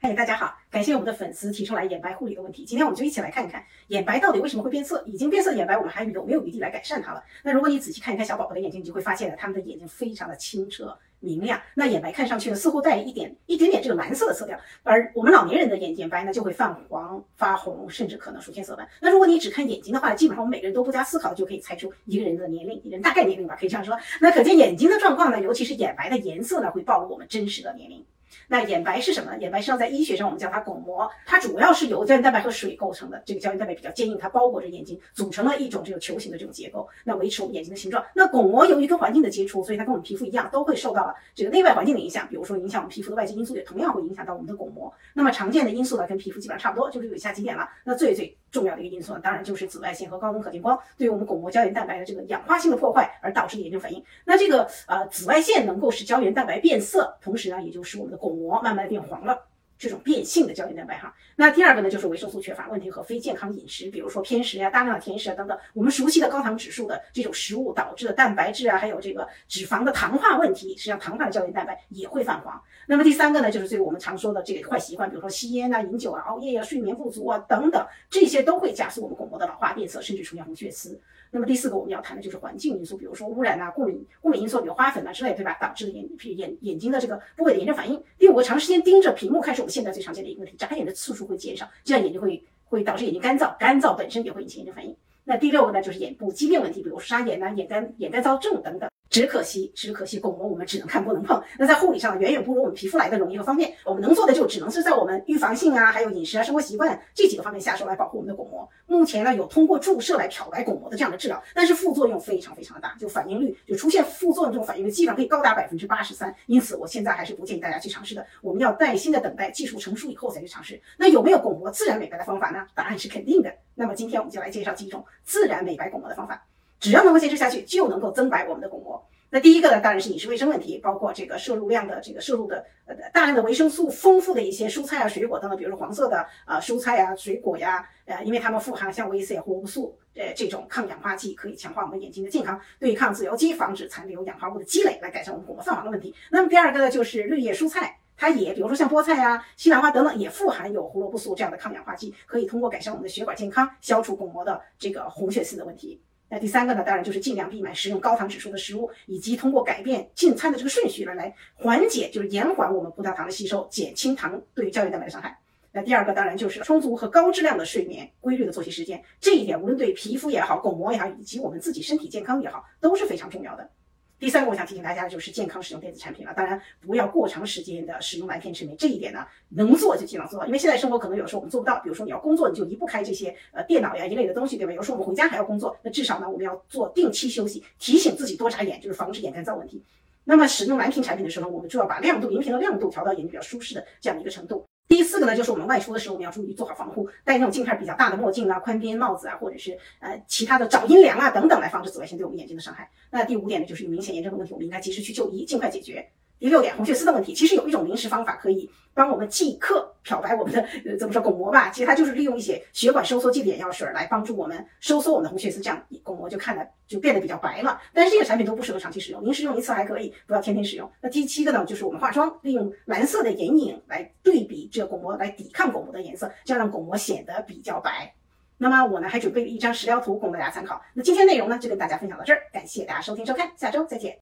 嗨，大家好，感谢我们的粉丝提出来眼白护理的问题。今天我们就一起来看一看眼白到底为什么会变色，已经变色的眼白我们还有没有余地来改善它了？那如果你仔细看一看小宝宝的眼睛，你就会发现呢，他们的眼睛非常的清澈明亮，那眼白看上去呢似乎带一点一点点这个蓝色的色调，而我们老年人的眼眼白呢就会泛黄发红，甚至可能出现色斑。那如果你只看眼睛的话，基本上我们每个人都不加思考就可以猜出一个人的年龄，一个人大概年龄吧，可以这样说。那可见眼睛的状况呢，尤其是眼白的颜色呢，会暴露我们真实的年龄。那眼白是什么呢？眼白实际上在医学上我们叫它巩膜，它主要是由胶原蛋白和水构成的。这个胶原蛋白比较坚硬，它包裹着眼睛，组成了一种这个球形的这种结构，那维持我们眼睛的形状。那巩膜由于跟环境的接触，所以它跟我们皮肤一样，都会受到了这个内外环境的影响。比如说影响我们皮肤的外界因素，也同样会影响到我们的巩膜。那么常见的因素呢，跟皮肤基本上差不多，就是有以下几点了。那最最重要的一个因素呢，当然就是紫外线和高温可见光对于我们巩膜胶原蛋白的这个氧化性的破坏而导致的炎症反应。那这个呃紫外线能够使胶原蛋白变色，同时呢，也就使我们的巩膜慢慢的变黄了。这种变性的胶原蛋白哈，那第二个呢就是维生素缺乏问题和非健康饮食，比如说偏食呀、大量的甜食啊等等，我们熟悉的高糖指数的这种食物导致的蛋白质啊，还有这个脂肪的糖化问题，实际上糖化的胶原蛋白也会泛黄。那么第三个呢，就是这个我们常说的这个坏习惯，比如说吸烟啊、饮酒啊、熬夜呀、睡眠不足啊等等，这些都会加速我们巩膜的老化变色，甚至出现红血丝。那么第四个我们要谈的就是环境因素，比如说污染啊、过敏、过敏因素，比如花粉啊之类，对吧？导致的眼眼眼睛的这个部位的炎症反应。第五个，长时间盯着屏幕看是我现在最常见的一个问题，眨眼的次数会减少，这样眼睛会会导致眼睛干燥，干燥本身也会引起炎症反应。那第六个呢，就是眼部疾病问题，比如沙眼呐、眼干、眼干燥症等等。只可惜，只可惜，巩膜我们只能看不能碰。那在护理上，远远不如我们皮肤来的容易和方便。我们能做的就只能是在我们预防性啊，还有饮食啊、生活习惯这几个方面下手来保护我们的巩膜。目前呢，有通过注射来漂白巩膜的这样的治疗，但是副作用非常非常的大，就反应率就出现副作用这种反应率基本上可以高达百分之八十三。因此，我现在还是不建议大家去尝试的。我们要耐心的等待技术成熟以后再去尝试。那有没有巩膜自然美白的方法呢？答案是肯定的。那么今天我们就来介绍几种自然美白巩膜的方法，只要能够坚持下去，就能够增白我们的巩膜。那第一个呢，当然是饮食卫生问题，包括这个摄入量的这个摄入的呃大量的维生素丰富的一些蔬菜啊、水果等等，比如说黄色的啊蔬菜啊、水果呀，呃，因为它们富含像维 C、胡萝卜素呃这种抗氧化剂，可以强化我们眼睛的健康，对抗自由基，防止残留氧化物的积累，来改善我们巩膜泛黄的问题。那么第二个呢，就是绿叶蔬菜，它也比如说像菠菜呀、西兰花等等，也富含有胡萝卜素这样的抗氧化剂，可以通过改善我们的血管健康，消除巩膜的这个红血丝的问题。那第三个呢，当然就是尽量避免食用高糖指数的食物，以及通过改变进餐的这个顺序来来缓解，就是延缓我们葡萄糖的吸收，减轻糖对于胶原蛋白的伤害。那第二个当然就是充足和高质量的睡眠，规律的作息时间，这一点无论对皮肤也好，巩膜也好，以及我们自己身体健康也好，都是非常重要的。第三个，我想提醒大家的就是健康使用电子产品了。当然，不要过长时间的使用蓝片赤霉，这一点呢，能做就尽量做到。因为现在生活可能有时候我们做不到，比如说你要工作，你就离不开这些呃电脑呀一类的东西，对吧？有时候我们回家还要工作，那至少呢，我们要做定期休息，提醒自己多眨眼，就是防止眼干燥问题。那么使用蓝屏产品的时候，我们就要把亮度、荧屏的亮度调到眼睛比较舒适的这样的一个程度。第四个呢，就是我们外出的时候，我们要注意做好防护，戴那种镜片比较大的墨镜啊、宽边帽子啊，或者是呃其他的找阴凉啊等等，来防止紫外线对我们眼睛的伤害。那第五点呢，就是有明显炎症的问题，我们应该及时去就医，尽快解决。第六点，红血丝的问题，其实有一种临时方法可以帮我们即刻漂白我们的呃怎么说巩膜吧？其实它就是利用一些血管收缩剂的眼药水来帮助我们收缩我们的红血丝，这样巩膜就看着就变得比较白了。但是这个产品都不适合长期使用，临时用一次还可以，不要天天使用。那第七个呢，就是我们化妆利用蓝色的眼影来对比这巩膜，来抵抗巩膜的颜色，这样让巩膜显得比较白。那么我呢还准备了一张食疗图供大家参考。那今天内容呢就跟大家分享到这儿，感谢大家收听收看，下周再见。